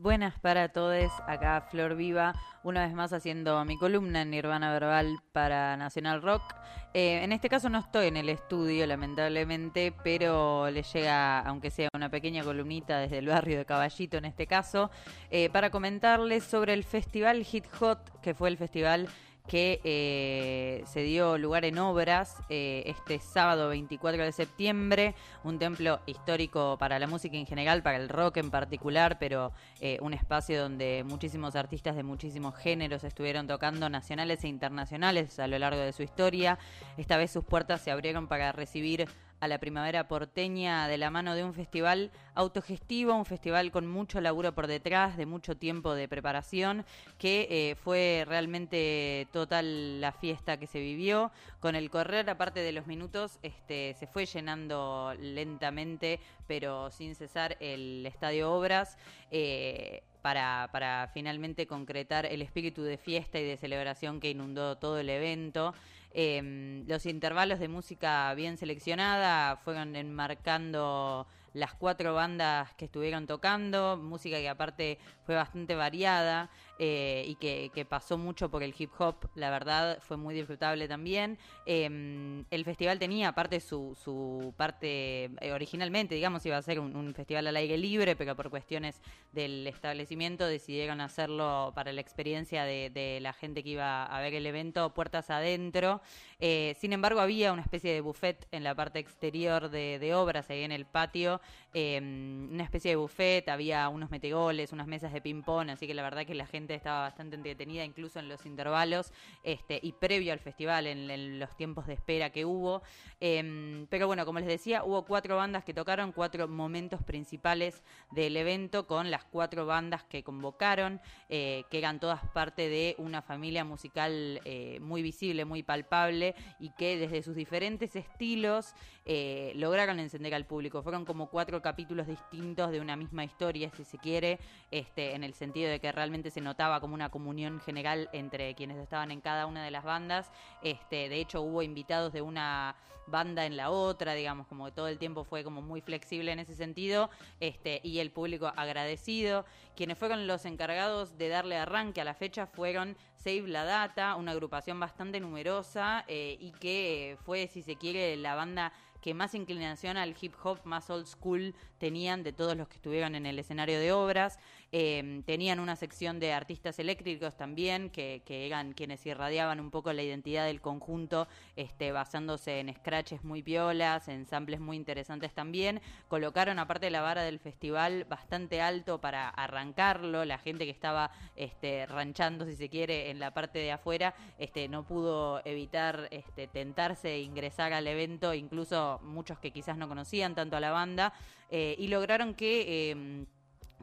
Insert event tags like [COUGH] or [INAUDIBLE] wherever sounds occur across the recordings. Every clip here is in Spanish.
Buenas para todos, acá Flor Viva, una vez más haciendo mi columna en Nirvana Verbal para Nacional Rock. Eh, en este caso no estoy en el estudio, lamentablemente, pero le llega, aunque sea una pequeña columnita desde el barrio de Caballito en este caso, eh, para comentarles sobre el festival Hit Hot, que fue el festival que eh, se dio lugar en obras eh, este sábado 24 de septiembre, un templo histórico para la música en general, para el rock en particular, pero eh, un espacio donde muchísimos artistas de muchísimos géneros estuvieron tocando nacionales e internacionales a lo largo de su historia. Esta vez sus puertas se abrieron para recibir a la primavera porteña de la mano de un festival autogestivo, un festival con mucho laburo por detrás, de mucho tiempo de preparación, que eh, fue realmente total la fiesta que se vivió. Con el correr, aparte de los minutos, este, se fue llenando lentamente, pero sin cesar, el Estadio Obras. Eh, para, para, finalmente concretar el espíritu de fiesta y de celebración que inundó todo el evento. Eh, los intervalos de música bien seleccionada fueron enmarcando las cuatro bandas que estuvieron tocando, música que aparte fue bastante variada eh, y que, pasó mucho por el hip hop, la verdad fue muy disfrutable también. Eh, el festival tenía aparte su, su parte, eh, originalmente digamos iba a ser un, un, festival al aire libre, pero por cuestiones del establecimiento decidieron hacerlo para la experiencia de, de la gente que iba a ver el evento puertas adentro. Eh, sin embargo había una especie de buffet en la parte exterior de, de obras, ahí en el patio, eh, una especie de buffet, había unos metegoles, unas mesas de ping-pong, así que la verdad que la gente estaba bastante entretenida, incluso en los intervalos este, y previo al festival, en, los tiempos de espera que hubo. Eh, pero bueno, como les decía, hubo cuatro bandas que tocaron, cuatro momentos principales del evento con las cuatro bandas que convocaron, eh, que eran todas parte de una familia musical eh, muy visible, muy palpable y que desde sus diferentes estilos eh, lograron encender al público. Fueron como cuatro capítulos distintos de una misma historia, si se quiere, este, en el sentido de que realmente se notaba como una comunión general entre quienes estaban en cada una de las bandas. Este, de hecho, hubo invitados de una banda en la otra, digamos, como que todo el tiempo fue como muy flexible en ese sentido, este, y el público agradecido. Quienes fueron los encargados de darle arranque a la fecha fueron Save la Data, una agrupación bastante numerosa eh, y que fue, si se quiere, la banda que más inclinación al hip hop, más old school tenían de todos los que estuvieron en el escenario de obras. Eh, tenían una sección de artistas eléctricos también, que, eran quienes irradiaban un poco la identidad del conjunto, este, basándose en scratches muy piolas, en samples muy interesantes también. Colocaron, aparte de la vara del festival, bastante alto para arrancarlo. La gente que estaba este, ranchando, si se quiere, en la parte de afuera, este, no pudo evitar este, tentarse e ingresar al evento, incluso muchos que quizás no conocían tanto a la banda, eh, y lograron que... Eh,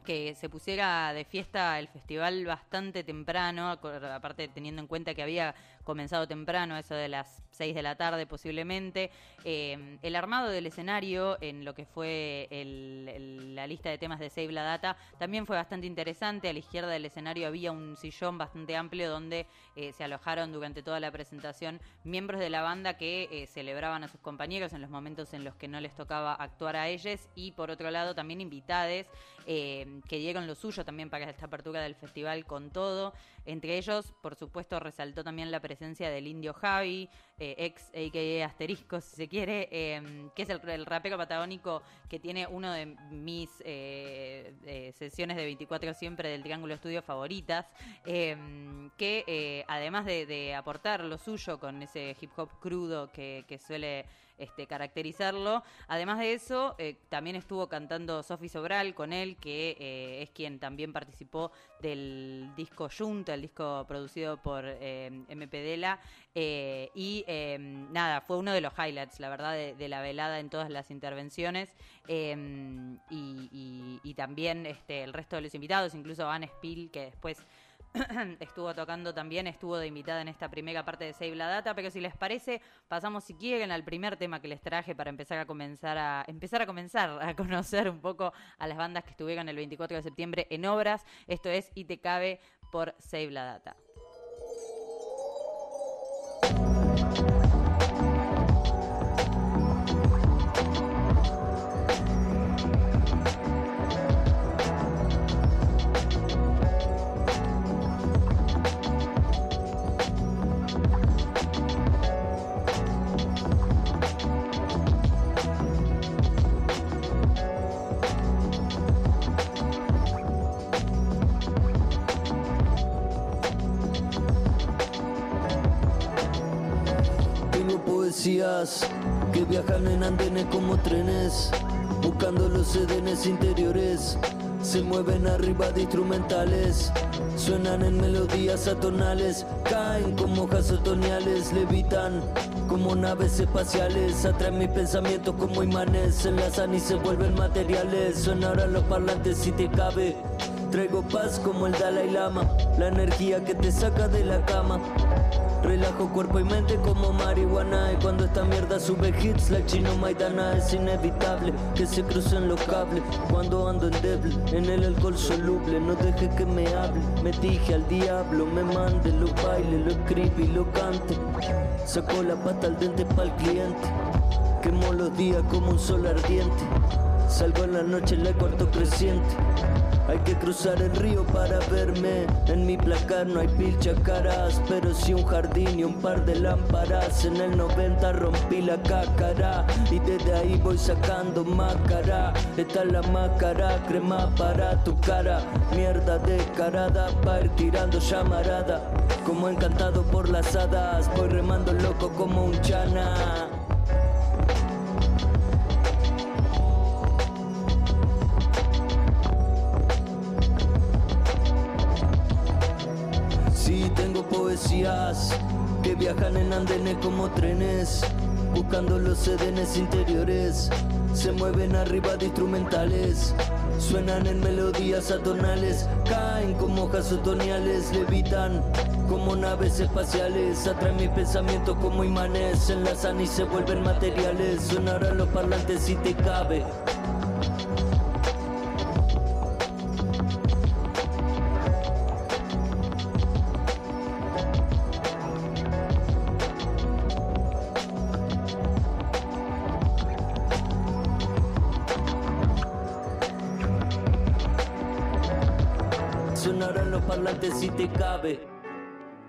que se pusiera de fiesta el festival bastante temprano, aparte teniendo en cuenta que había comenzado temprano, eso de las 6 de la tarde posiblemente. Eh, el armado del escenario en lo que fue el, la lista de temas de Save la Data también fue bastante interesante. A la izquierda del escenario había un sillón bastante amplio donde eh, se alojaron durante toda la presentación miembros de la banda que eh, celebraban a sus compañeros en los momentos en los que no les tocaba actuar a ellos y por otro lado también invitades eh, que dieron lo suyo también para esta apertura del festival con todo. Entre ellos, por supuesto, resaltó también la presencia del indio Javi, eh, ex AKA Asterisco, si se quiere, eh, que es el, rapero patagónico que tiene uno de mis eh, sesiones de 24 siempre del Triángulo Estudio favoritas, que además de, aportar lo suyo con ese hip hop crudo que suele este, caracterizarlo. Además de eso, eh, también estuvo cantando Sofi Sobral con él, que eh, es quien también participó del disco Junta, el disco producido por eh, MP Dela. y nada, fue uno de los highlights, la verdad, de, la velada en todas las intervenciones. Y, y, y, también este, el resto de los invitados, incluso Van Spiel, que después [COUGHS] estuvo tocando también, estuvo de invitada en esta primera parte de Save la Data, pero si les parece, pasamos si quieren al primer tema que les traje para empezar a comenzar a empezar a comenzar a conocer un poco a las bandas que estuvieron el 24 de septiembre en obras. Esto es Y te cabe por Save la Data. Viajan en andenes como trenes, buscando los sedenes interiores. Se mueven arriba de instrumentales, suenan en melodías atonales, caen como hojas otoñales, levitan como naves espaciales, atraen mis pensamientos como imanes, enlazan y se vuelven materiales, suenan los parlantes si te cabe. Traigo paz como el Dalai Lama, la energía que te saca de la cama. Relajo cuerpo y mente como marihuana Y cuando esta mierda sube hits la chino maidana Es inevitable que se crucen los cables. Cuando ando en débil, en el alcohol soluble No deje que me hable, me dije al diablo Me mande, lo baile, lo escribe y lo cante. Sacó la pata al dente para el cliente Quemó los días como un sol ardiente Salgo en la noche, le corto creciente hay que cruzar el río para verme. En mi placar no hay pilcha caras, pero sí un jardín y un par de lámparas. En el 90 rompí la cácara y desde ahí voy sacando máscara. Esta es la máscara, crema para tu cara. Mierda descarada para ir tirando llamarada. Como encantado por las hadas, voy remando loco como un chana. Que viajan en andenes como trenes, buscando los sedenes interiores. Se mueven arriba de instrumentales, suenan en melodías atonales, caen como hojas otoñales, levitan como naves espaciales, atraen mis pensamientos como imanes, se enlazan y se vuelven materiales, sonarán los parlantes si te cabe. Si te cabe.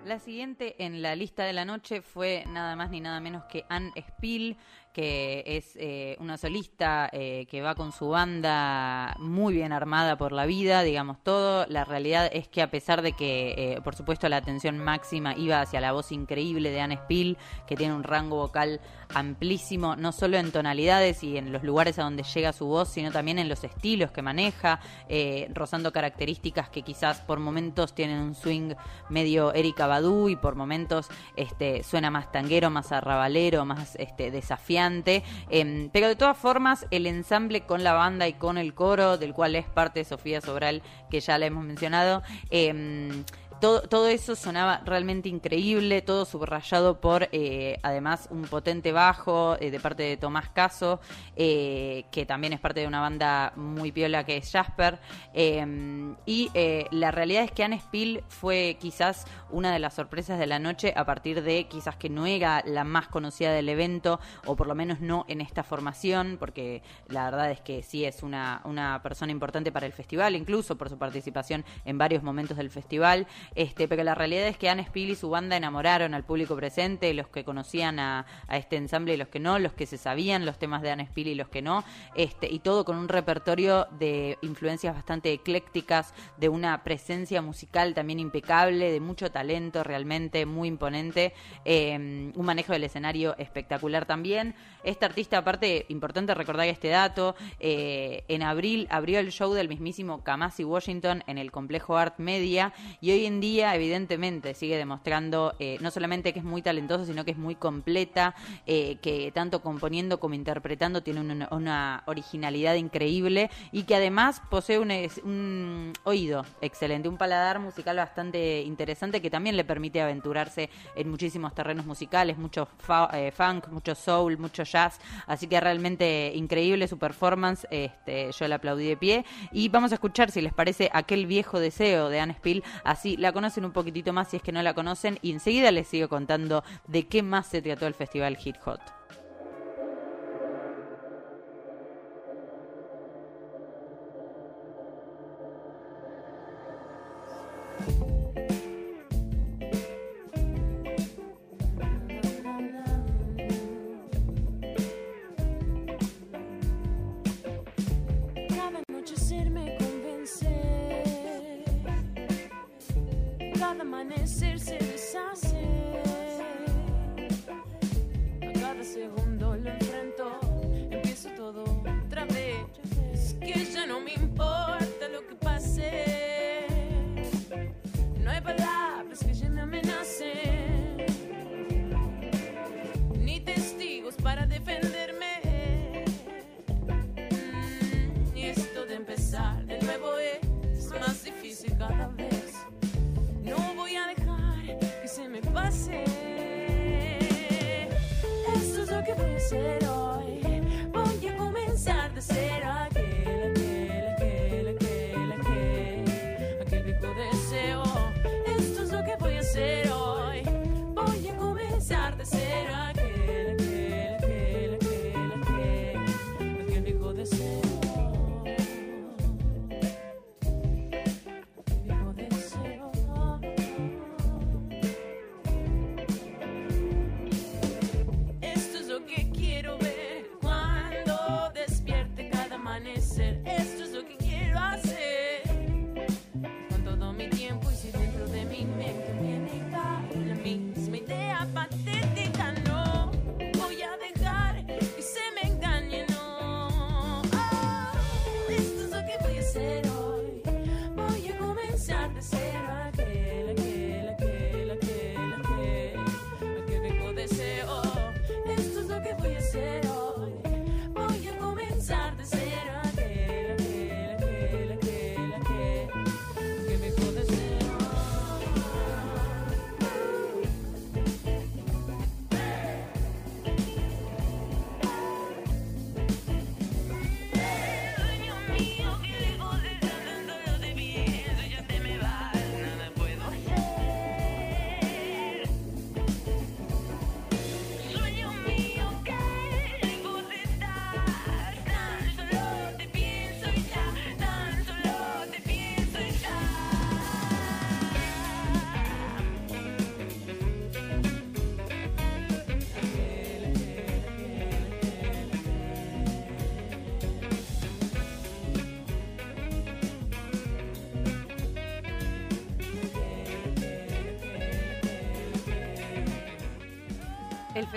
La siguiente en la lista de la noche fue nada más ni nada menos que Anne Spiel, que es eh, una solista eh, que va con su banda muy bien armada por la vida, digamos todo. La realidad es que a pesar de que, eh, por supuesto, la atención máxima iba hacia la voz increíble de Anne Spiel, que tiene un rango vocal amplísimo, no solo en tonalidades y en los lugares a donde llega su voz, sino también en los estilos que maneja, rozando características que quizás por momentos tienen un swing medio Erika Badu y por momentos este, suena más tanguero, más arrabalero, más este, desafiante Em, pero de todas formas, el ensamble con la banda y con el coro, del cual es parte Sofía Sobral, que ya la hemos mencionado, em, todo, eso sonaba realmente increíble, todo subrayado por eh, además un potente bajo eh, de parte de Tomás Caso, eh, que también es parte de una banda muy piola que es Jasper. y la realidad es que Anne Spill fue quizás una de las sorpresas de la noche a partir de quizás que no era la más conocida del evento, o por lo menos no en esta formación, porque la verdad es que sí es una, una persona importante para el festival, incluso por su participación en varios momentos del festival. Este, pero la realidad es que Anne Spill y su banda enamoraron al público presente, los que conocían a, este ensamble y los que no, los que se sabían los temas de Anne Spill y los que no, este, y todo con un repertorio de influencias bastante eclécticas, de una presencia musical también impecable, de mucho talento realmente, muy imponente, em, un manejo del escenario espectacular también. Esta artista, aparte, importante recordar este dato, eh, en abril abrió el show del mismísimo Kamasi Washington en el complejo Art Media y hoy en día, evidentemente, sigue demostrando eh, no solamente que es muy talentosa, sino que es muy completa, eh, que tanto componiendo como interpretando tiene una, originalidad increíble y que además posee un, oído excelente, un paladar musical bastante interesante que también le permite aventurarse en muchísimos terrenos musicales, mucho eh, funk, mucho soul, mucho jazz, así que realmente increíble su performance, este, yo la aplaudí de pie. Y vamos a escuchar si les parece aquel viejo deseo de Anne Spill, así la la conocen un poquitito más si es que no la conocen y enseguida les sigo contando de qué más se trató el festival Hit Hot.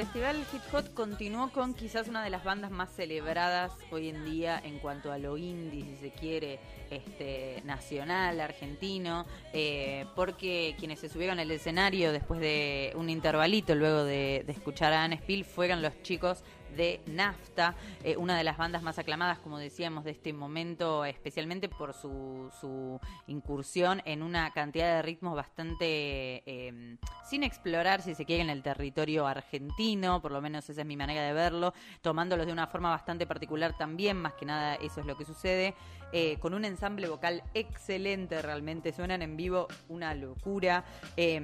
Festival Hit Hot continuó con quizás una de las bandas más celebradas hoy en día en cuanto a lo indie, si se quiere, este, nacional, argentino, eh, porque quienes se subieron al escenario después de un intervalito, luego de, de escuchar a Anne Spill, fueron los chicos de NAFTA, eh, una de las bandas más aclamadas, como decíamos, de este momento, especialmente por su, su incursión en una cantidad de ritmos bastante eh, sin explorar, si se quiere, en el territorio argentino, por lo menos esa es mi manera de verlo, tomándolos de una forma bastante particular también, más que nada eso es lo que sucede, eh, con un ensamble vocal excelente realmente, suenan en vivo una locura, eh,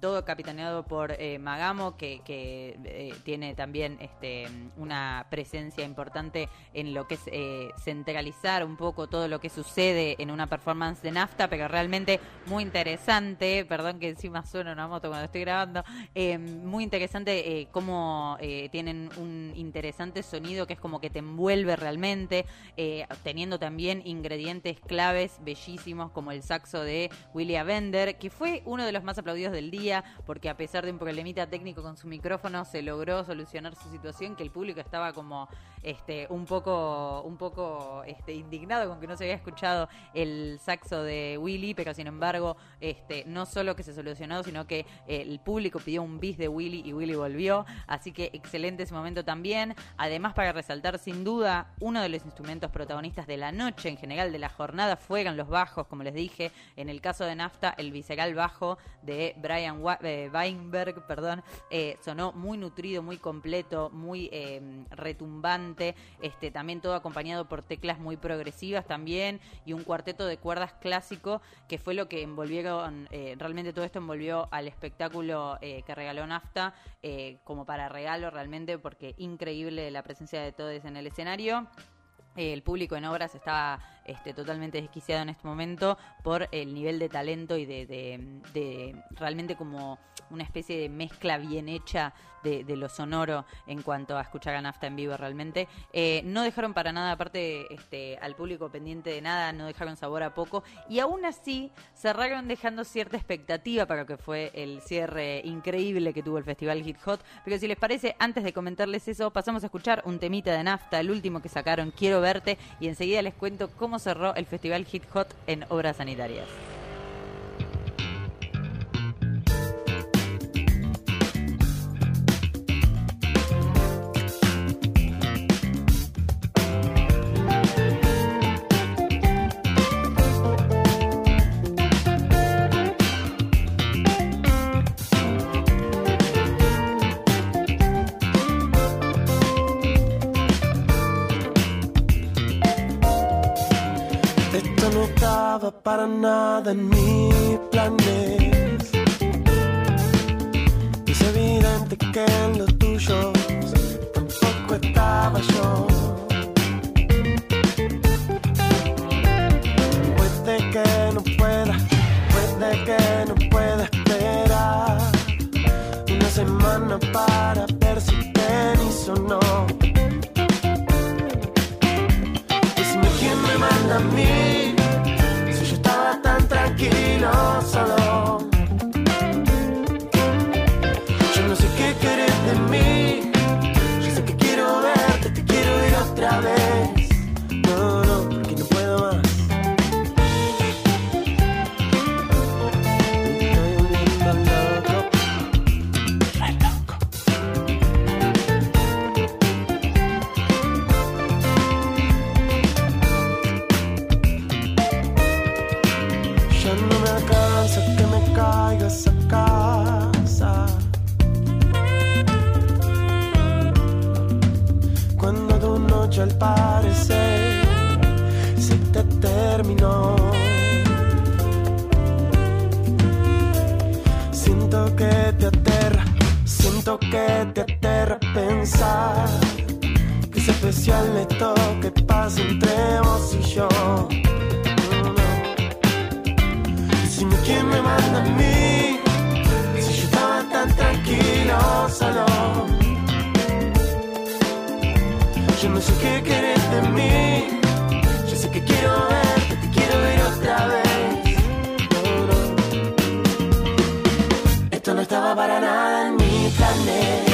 todo capitaneado por eh, Magamo, que, que eh, tiene también este una presencia importante en lo que es centralizar un poco todo lo que sucede en una performance de nafta, pero realmente muy interesante, perdón que encima suena una moto cuando estoy grabando, eh, muy interesante cómo tienen un interesante sonido que es como que te envuelve realmente, teniendo también ingredientes claves bellísimos como el saxo de William Bender, que fue uno de los más aplaudidos del día, porque a pesar de un problemita técnico con su micrófono, se logró solucionar su situación, que el público estaba como este un poco un poco este indignado con que no se había escuchado el saxo de Willy, pero sin embargo, este no solo que se solucionó, sino que eh, el público pidió un bis de Willy y Willy volvió, así que excelente ese momento también. Además, para resaltar sin duda, uno de los instrumentos protagonistas de la noche, general de la jornada, fueron los bajos, como les dije, en el caso de Nafta, el visceral bajo de Brian eh, Weinberg, perdón, eh, sonó muy nutrido, muy completo, muy eh, retumbante, este, también todo acompañado por teclas muy progresivas también y un cuarteto de cuerdas clásico que fue lo que envolvieron, realmente todo esto envolvió al espectáculo que regaló Nafta como para regalo realmente porque increíble la presencia de todos en el escenario. El público en obras estaba este, totalmente desquiciado en este momento por el nivel de talento y de, realmente como una especie de mezcla bien hecha de, de lo sonoro en cuanto a escuchar a Nafta en vivo realmente. Eh, no dejaron para nada, aparte este, al público pendiente de nada, no dejaron sabor a poco y aún así cerraron dejando cierta expectativa para lo que fue el cierre increíble que tuvo el festival Hit Hot. Pero si les parece, antes de comentarles eso, pasamos a escuchar un temita de Nafta, el último que sacaron, Quiero Verte, y enseguida les cuento cómo cerró el festival Hit Hot en obras sanitarias. Quién me manda a mí Si yo estaba tan tranquilo solo. Yo no sé qué querés de mí. Yo sé que quiero verte, te quiero ver otra vez. Esto no estaba para nada en mi planes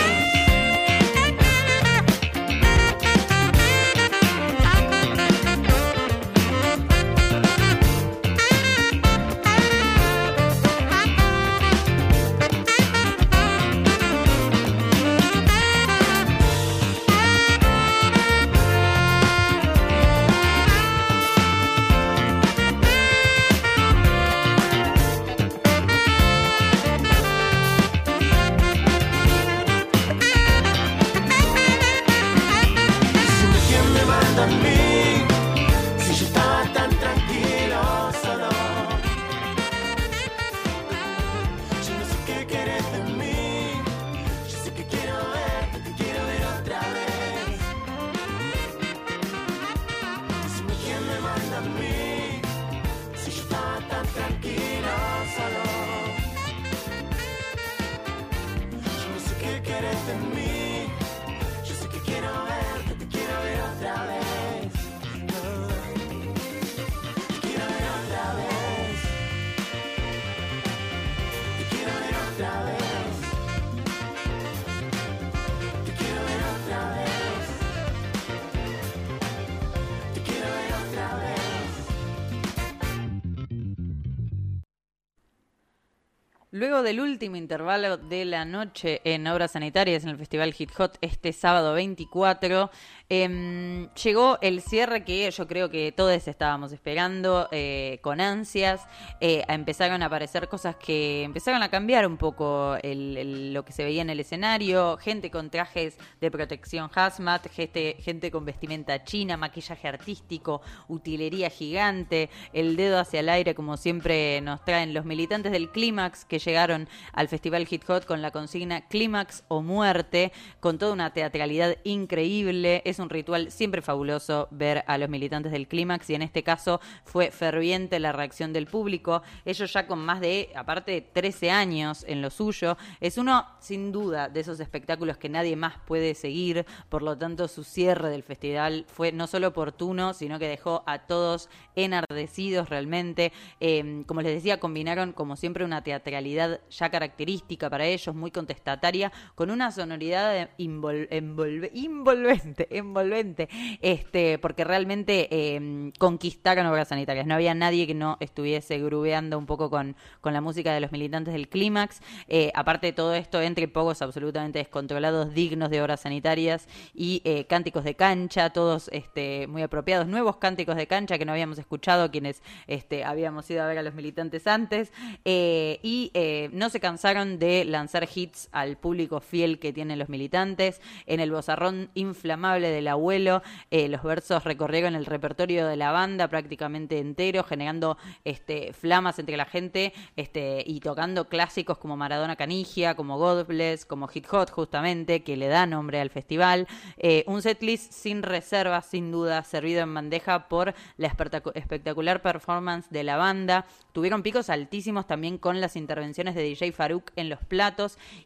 Del último intervalo de la noche en Obras Sanitarias en el Festival Hit Hot este sábado 24, em, llegó el cierre que yo creo que todos estábamos esperando eh, con ansias. Eh, empezaron a aparecer cosas que empezaron a cambiar un poco lo que se veía en el escenario, gente con trajes de protección hazmat, gente, gente con vestimenta china, maquillaje artístico, utilería gigante, el dedo hacia el aire como siempre nos traen los militantes del Clímax que llegaron al Festival Hit Hot con la consigna Clímax o muerte, con toda una teatralidad increíble. Es un ritual siempre fabuloso ver a los militantes del Clímax y en este caso fue ferviente la reacción del público. Ellos ya con más de, aparte de 13 años en lo suyo, es uno sin duda de esos espectáculos que nadie más puede seguir, por lo tanto su cierre del festival fue no solo oportuno, sino que dejó a todos enardecidos realmente. Eh, como les decía, combinaron como siempre una teatralidad ya característica para ellos, muy contestataria, con una sonoridad invol- envolve- envolvente, envolvente, este, porque realmente eh, conquistaron obras sanitarias. No había nadie que no estuviese grubeando un poco con, con la música de los militantes del clímax. Eh, aparte de todo esto, entre pocos absolutamente descontrolados, dignos de obras sanitarias y eh, cánticos de cancha, todos este, muy apropiados, nuevos cánticos de cancha que no habíamos escuchado quienes este, habíamos ido a ver a los militantes antes. Eh, y no se cansaron de lanzar hits al público fiel que tienen los militantes. En el bozarrón inflamable del abuelo, eh, los versos recorrieron el repertorio de la banda prácticamente entero, generando este, flamas entre la gente este, y tocando clásicos como Maradona Canigia, como God Bless, como Hit Hot justamente, que le da nombre al festival. Eh, un setlist sin reservas, sin duda, servido en bandeja por la espectacu- espectacular performance de la banda. Tuvieron picos altísimos también con las intervenciones de DJ Farouk en los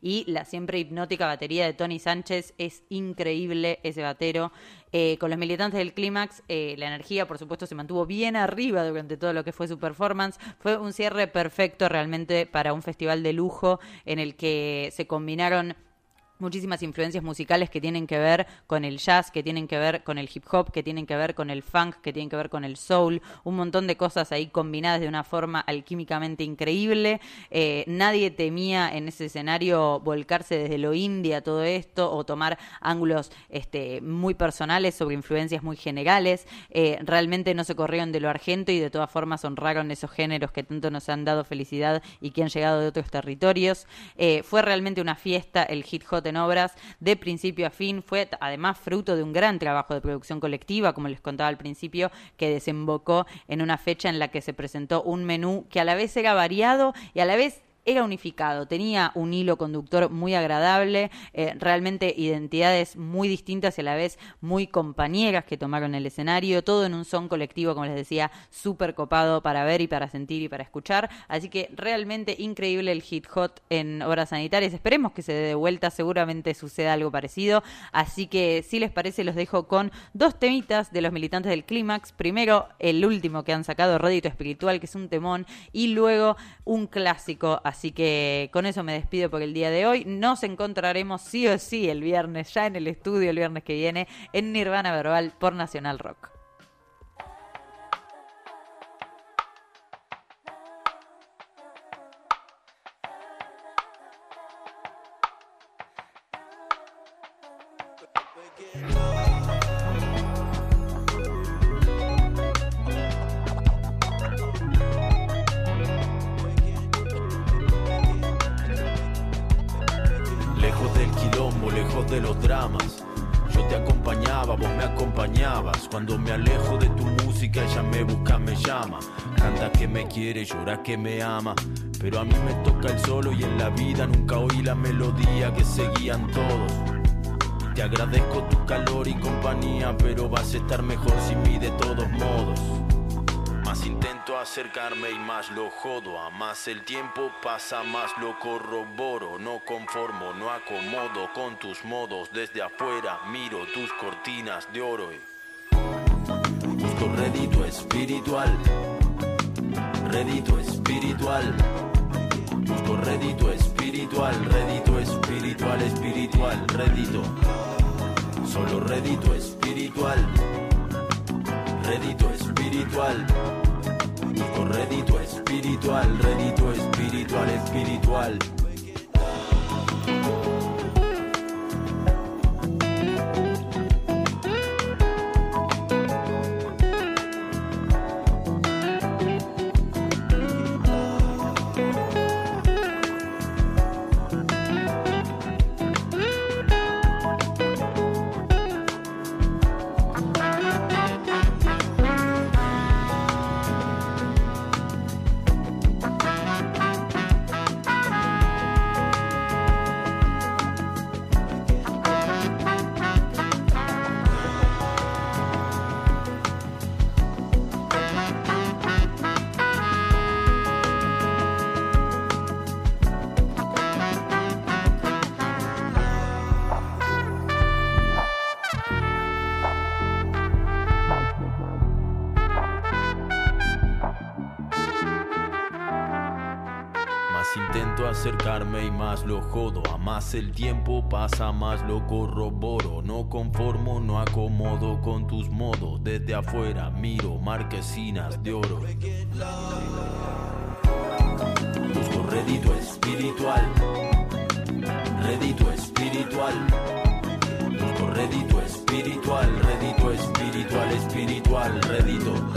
y la siempre hipnótica batería de Tony Sánchez. Es increíble ese batero. Eh, con los militantes del clímax, eh, la energía, por supuesto, se mantuvo bien arriba durante todo lo que fue su performance. Fue un cierre perfecto realmente para un festival de lujo en el que se combinaron muchísimas influencias musicales que tienen que ver con el jazz, que tienen que ver con el hip hop, que tienen que ver con el funk, que tienen que ver con el soul, un montón de cosas ahí combinadas de una forma alquímicamente increíble. Eh, nadie temía en ese escenario volcarse desde lo indie a todo esto o tomar ángulos este, muy personales sobre influencias muy generales. Eh, realmente no se corrieron de lo argento y de todas formas honraron esos géneros que tanto nos han dado felicidad y que han llegado de otros territorios. Eh, fue realmente una fiesta el hit hot en obras de principio a fin. Fue además fruto de un gran trabajo de producción colectiva, como les contaba al principio, que desembocó en una fecha en la que se presentó un menú que a la vez era variado y a la vez era unificado, tenía un hilo conductor muy agradable, eh, realmente identidades muy distintas y a la vez muy compañeras que tomaron el escenario, todo en un son colectivo, como les decía, súper copado para ver y para sentir y para escuchar. Así que realmente increíble el hit hot en obras sanitarias. Esperemos que se dé de vuelta, seguramente suceda algo parecido. Así que si les parece, los dejo con dos temitas de los militantes del clímax. Primero, el último que han sacado, Rédito Espiritual, que es un temón, y luego un clásico. Así que con eso me despido por el día de hoy. Nos encontraremos sí o sí el viernes, ya en el estudio el viernes que viene, en Nirvana Verbal por Nacional Rock. De los dramas. Yo te acompañaba, vos me acompañabas. Cuando me alejo de tu música, ella me busca, me llama. Canta que me quiere, llora que me ama. Pero a mí me toca el solo y en la vida nunca oí la melodía que seguían todos. Te agradezco tu calor y compañía, pero vas a estar mejor sin mí de todos modos. Intento acercarme y más lo jodo. A más el tiempo pasa, más lo corroboro. No conformo, no acomodo con tus modos. Desde afuera miro tus cortinas de oro. y Busco redito espiritual. Redito espiritual. Busco redito espiritual. Redito espiritual, espiritual. Redito. Solo redito espiritual. Redito espiritual. Busco redito espiritual, redito espiritual, espiritual. Lo jodo. A más el tiempo pasa, más lo corroboro. No conformo, no acomodo con tus modos. Desde afuera miro marquesinas de oro. Busco redito espiritual. Redito espiritual. Busco redito espiritual. Redito espiritual, espiritual. Redito.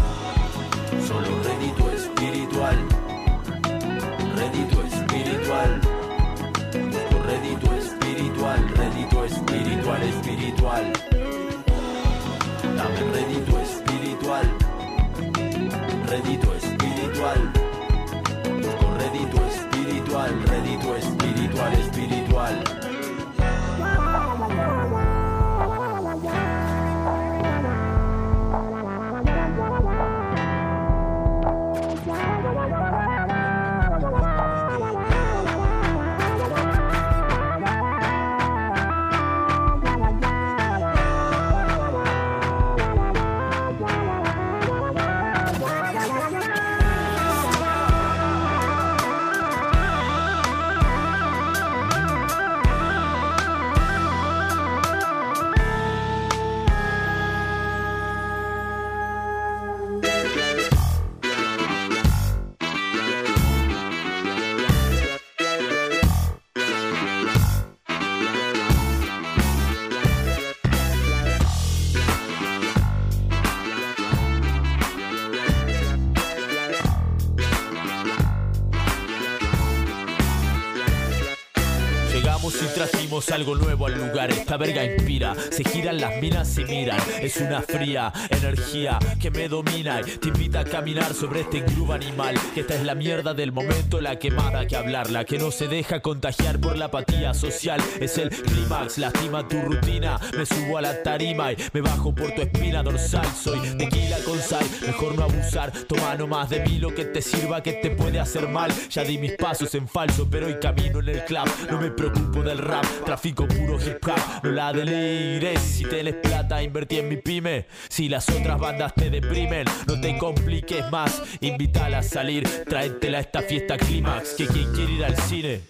Trajimos algo nuevo al lugar. Esta verga inspira. Se giran las minas y miran. Es una fría energía que me domina y te invita a caminar sobre este groove animal. Que esta es la mierda del momento, la quemada que hablarla. Que no se deja contagiar por la apatía social. Es el clímax, lastima tu rutina. Me subo a la tarima y me bajo por tu espina dorsal. Soy tequila con sal, mejor no abusar. Toma nomás de mí lo que te sirva, que te puede hacer mal. Ya di mis pasos en falso, pero hoy camino en el club. No me preocupo del rap, trafico puro hip hop. No la delires, si tenés plata, invertí en mi pyme. Si las otras bandas te deprimen, no te compliques más. Invítala a salir, tráetela a esta fiesta clímax. Que quien quiere ir al cine.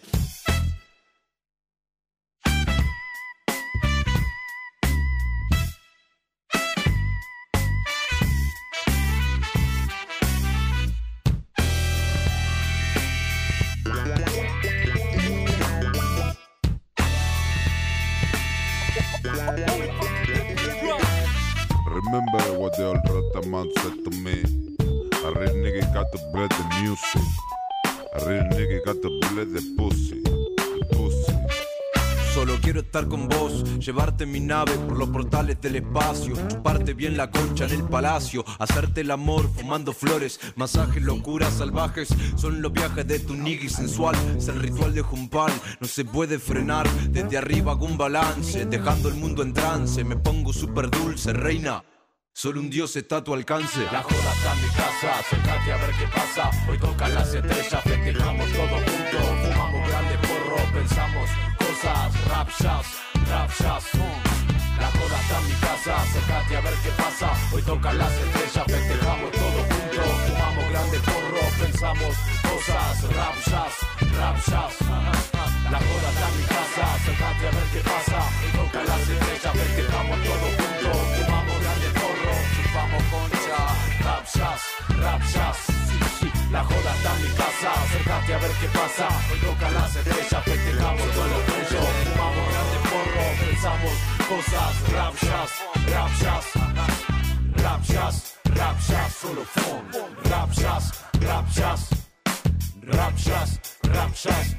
Llevarte mi nave por los portales del espacio, chuparte bien la concha en el palacio, hacerte el amor fumando flores, masajes, locuras salvajes, son los viajes de tu nigga sensual, es el ritual de Jumpal, no se puede frenar, desde arriba hago un balance, dejando el mundo en trance, me pongo súper dulce, reina. Solo un dios está a tu alcance. La joda está en mi casa, acércate a ver qué pasa. Hoy tocan las estrellas, festejamos todos juntos. Fumamos grande porro, pensamos cosas. Rap jazz, rap jazz. mm. La joda está en mi casa, acércate a ver qué pasa. Hoy tocan las estrellas, festejamos todos juntos. Fumamos grande porro, pensamos cosas. Rap jazz, rap jazz. La joda está en mi casa, acércate a ver qué pasa. Hoy tocan las estrellas, festejamos todos juntos. Fumamos grande porro, chupamos concha. Rap jazz, rap jazz. La joda está en mi casa, acércate a ver qué pasa. Hoy tocan las estrellas, festejamos todos juntos. Fumamos grande porro, pensamos cosas. Rap jazz, rap jazz. Rap jazz, rap jazz, solo jazz. Rap jazz, rap jazz.